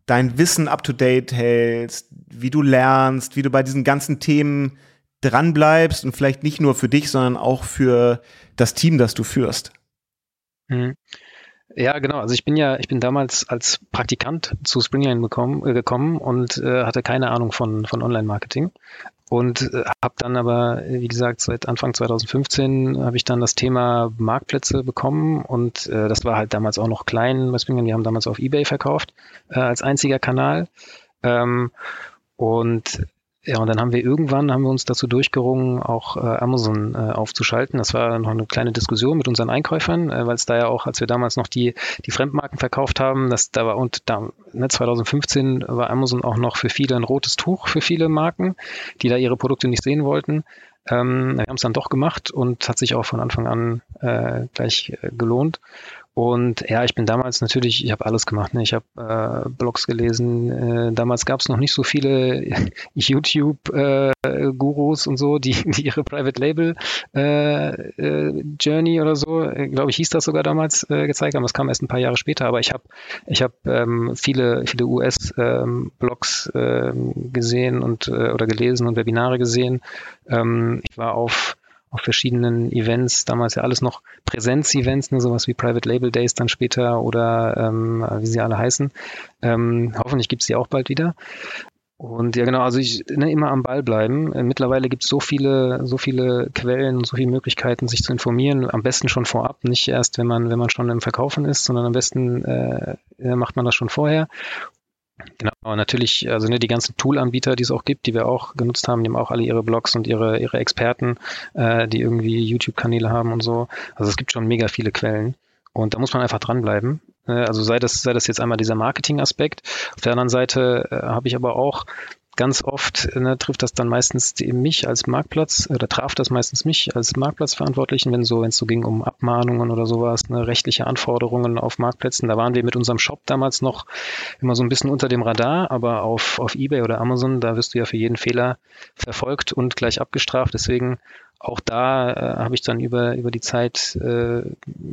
dein Wissen up-to-date hältst, wie du lernst, wie du bei diesen ganzen Themen dranbleibst und vielleicht nicht nur für dich, sondern auch für das Team, das du führst. Mhm. Ja, genau. Also ich bin ja, ich bin damals als Praktikant zu Springline äh, gekommen und äh, hatte keine Ahnung von, von Online-Marketing. Und äh, habe dann aber, wie gesagt, seit Anfang 2015 habe ich dann das Thema Marktplätze bekommen und äh, das war halt damals auch noch klein bei Springline. Wir haben damals auf Ebay verkauft äh, als einziger Kanal. Ähm, und ja, und dann haben wir irgendwann, haben wir uns dazu durchgerungen, auch äh, Amazon äh, aufzuschalten. Das war noch eine kleine Diskussion mit unseren Einkäufern, äh, weil es da ja auch, als wir damals noch die, die Fremdmarken verkauft haben, das da war und da, ne, 2015 war Amazon auch noch für viele ein rotes Tuch für viele Marken, die da ihre Produkte nicht sehen wollten. Ähm, wir haben es dann doch gemacht und hat sich auch von Anfang an äh, gleich äh, gelohnt. Und ja, ich bin damals natürlich, ich habe alles gemacht. Ne? Ich habe äh, Blogs gelesen. Äh, damals gab es noch nicht so viele <laughs> YouTube-Gurus äh, und so, die, die ihre Private Label äh, äh, Journey oder so, äh, glaube ich, hieß das sogar damals, gezeigt haben. Das kam erst ein paar Jahre später. Aber ich habe ich hab, ähm, viele, viele US-Blogs ähm, ähm, gesehen und oder gelesen und Webinare gesehen. Ähm, ich war auf auf verschiedenen Events, damals ja alles noch Präsenz-Events, ne, sowas wie Private Label Days dann später oder ähm, wie sie alle heißen. Ähm, hoffentlich gibt es die auch bald wieder. Und ja, genau, also ich ne, immer am Ball bleiben. Äh, mittlerweile gibt es so viele, so viele Quellen und so viele Möglichkeiten, sich zu informieren. Am besten schon vorab, nicht erst, wenn man, wenn man schon im Verkaufen ist, sondern am besten äh, macht man das schon vorher. Genau, natürlich, also ne, die ganzen Tool-Anbieter, die es auch gibt, die wir auch genutzt haben, die haben auch alle ihre Blogs und ihre, ihre Experten, äh, die irgendwie YouTube-Kanäle haben und so. Also es gibt schon mega viele Quellen. Und da muss man einfach dranbleiben. Äh, also sei das, sei das jetzt einmal dieser Marketing-Aspekt. Auf der anderen Seite äh, habe ich aber auch ganz oft ne, trifft das dann meistens mich als Marktplatz oder traf das meistens mich als Marktplatzverantwortlichen, wenn so, wenn es so ging um Abmahnungen oder sowas, ne, rechtliche Anforderungen auf Marktplätzen. Da waren wir mit unserem Shop damals noch immer so ein bisschen unter dem Radar, aber auf, auf eBay oder Amazon, da wirst du ja für jeden Fehler verfolgt und gleich abgestraft. Deswegen auch da äh, habe ich dann über, über die Zeit äh,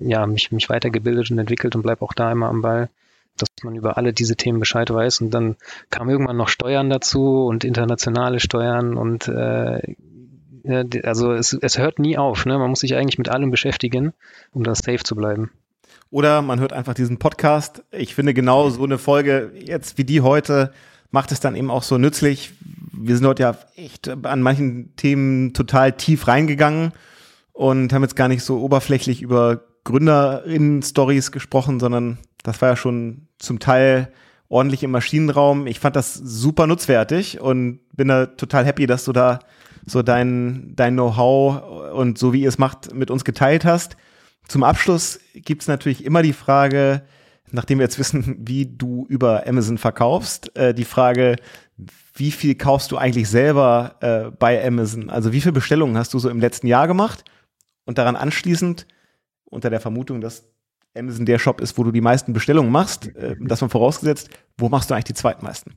ja, mich, mich weitergebildet und entwickelt und bleibe auch da immer am Ball dass man über alle diese Themen Bescheid weiß. Und dann kam irgendwann noch Steuern dazu und internationale Steuern und äh, also es, es hört nie auf. Ne? Man muss sich eigentlich mit allem beschäftigen, um da safe zu bleiben. Oder man hört einfach diesen Podcast. Ich finde genau so eine Folge jetzt wie die heute macht es dann eben auch so nützlich. Wir sind dort ja echt an manchen Themen total tief reingegangen und haben jetzt gar nicht so oberflächlich über Gründerinnen-Stories gesprochen, sondern das war ja schon zum Teil ordentlich im Maschinenraum. Ich fand das super nutzwertig und bin da total happy, dass du da so dein, dein Know-how und so wie ihr es macht, mit uns geteilt hast. Zum Abschluss gibt es natürlich immer die Frage, nachdem wir jetzt wissen, wie du über Amazon verkaufst, äh, die Frage, wie viel kaufst du eigentlich selber äh, bei Amazon? Also wie viele Bestellungen hast du so im letzten Jahr gemacht? Und daran anschließend, unter der Vermutung, dass Amazon der Shop ist, wo du die meisten Bestellungen machst, äh, das man vorausgesetzt, wo machst du eigentlich die zweitmeisten?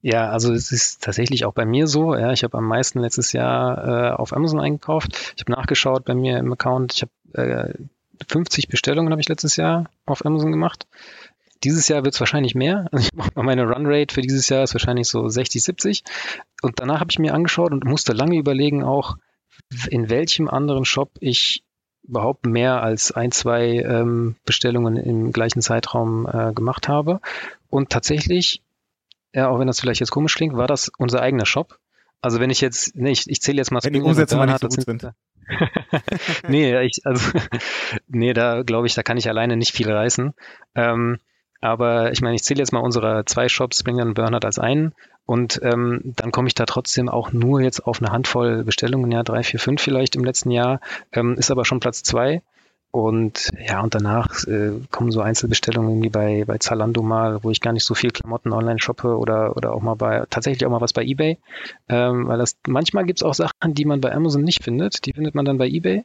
Ja, also es ist tatsächlich auch bei mir so. Ja, ich habe am meisten letztes Jahr äh, auf Amazon eingekauft. Ich habe nachgeschaut bei mir im Account. Ich habe äh, 50 Bestellungen habe ich letztes Jahr auf Amazon gemacht. Dieses Jahr wird es wahrscheinlich mehr. Also ich mache meine Runrate für dieses Jahr ist wahrscheinlich so 60, 70. Und danach habe ich mir angeschaut und musste lange überlegen auch, in welchem anderen Shop ich überhaupt mehr als ein, zwei ähm, Bestellungen im gleichen Zeitraum äh, gemacht habe. Und tatsächlich, ja, auch wenn das vielleicht jetzt komisch klingt, war das unser eigener Shop. Also wenn ich jetzt, nee, ich, ich zähle jetzt mal Wenn die Umsätze mal nicht so gut sind. <laughs> nee, ich, also, <laughs> nee, da glaube ich, da kann ich alleine nicht viel reißen. Ähm, aber ich meine, ich zähle jetzt mal unsere zwei Shops, Springer und Bernhard, als einen. Und ähm, dann komme ich da trotzdem auch nur jetzt auf eine Handvoll Bestellungen, ja, drei, vier, fünf vielleicht im letzten Jahr, ähm, ist aber schon Platz zwei. Und ja, und danach äh, kommen so Einzelbestellungen wie bei, bei Zalando mal, wo ich gar nicht so viel Klamotten online shoppe oder, oder auch mal bei, tatsächlich auch mal was bei Ebay. Ähm, weil das manchmal gibt's auch Sachen, die man bei Amazon nicht findet, die findet man dann bei Ebay.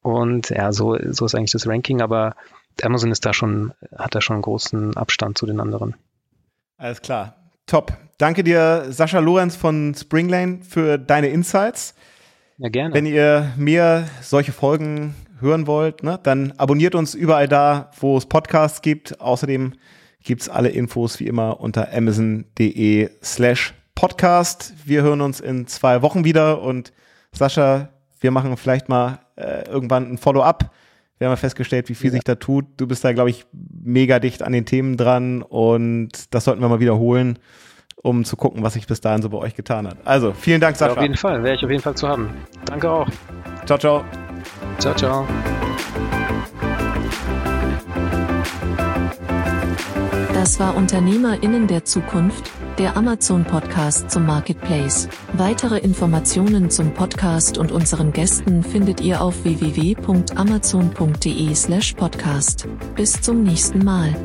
Und ja, so, so ist eigentlich das Ranking, aber Amazon ist da schon, hat da schon einen großen Abstand zu den anderen. Alles klar. Top. Danke dir, Sascha Lorenz von Springlane, für deine Insights. Ja, gerne. Wenn ihr mehr solche Folgen hören wollt, ne, dann abonniert uns überall da, wo es Podcasts gibt. Außerdem gibt's alle Infos wie immer unter amazon.de slash podcast. Wir hören uns in zwei Wochen wieder und Sascha, wir machen vielleicht mal äh, irgendwann ein Follow-up. Wir haben ja festgestellt, wie viel ja. sich da tut. Du bist da, glaube ich, mega dicht an den Themen dran und das sollten wir mal wiederholen, um zu gucken, was sich bis dahin so bei euch getan hat. Also, vielen Dank, Sascha. Ja, auf jeden Fall, wäre ich auf jeden Fall zu haben. Danke auch. Ciao, ciao. Ciao, ciao. Das war UnternehmerInnen der Zukunft, der Amazon-Podcast zum Marketplace. Weitere Informationen zum Podcast und unseren Gästen findet ihr auf www.amazon.de slash podcast. Bis zum nächsten Mal.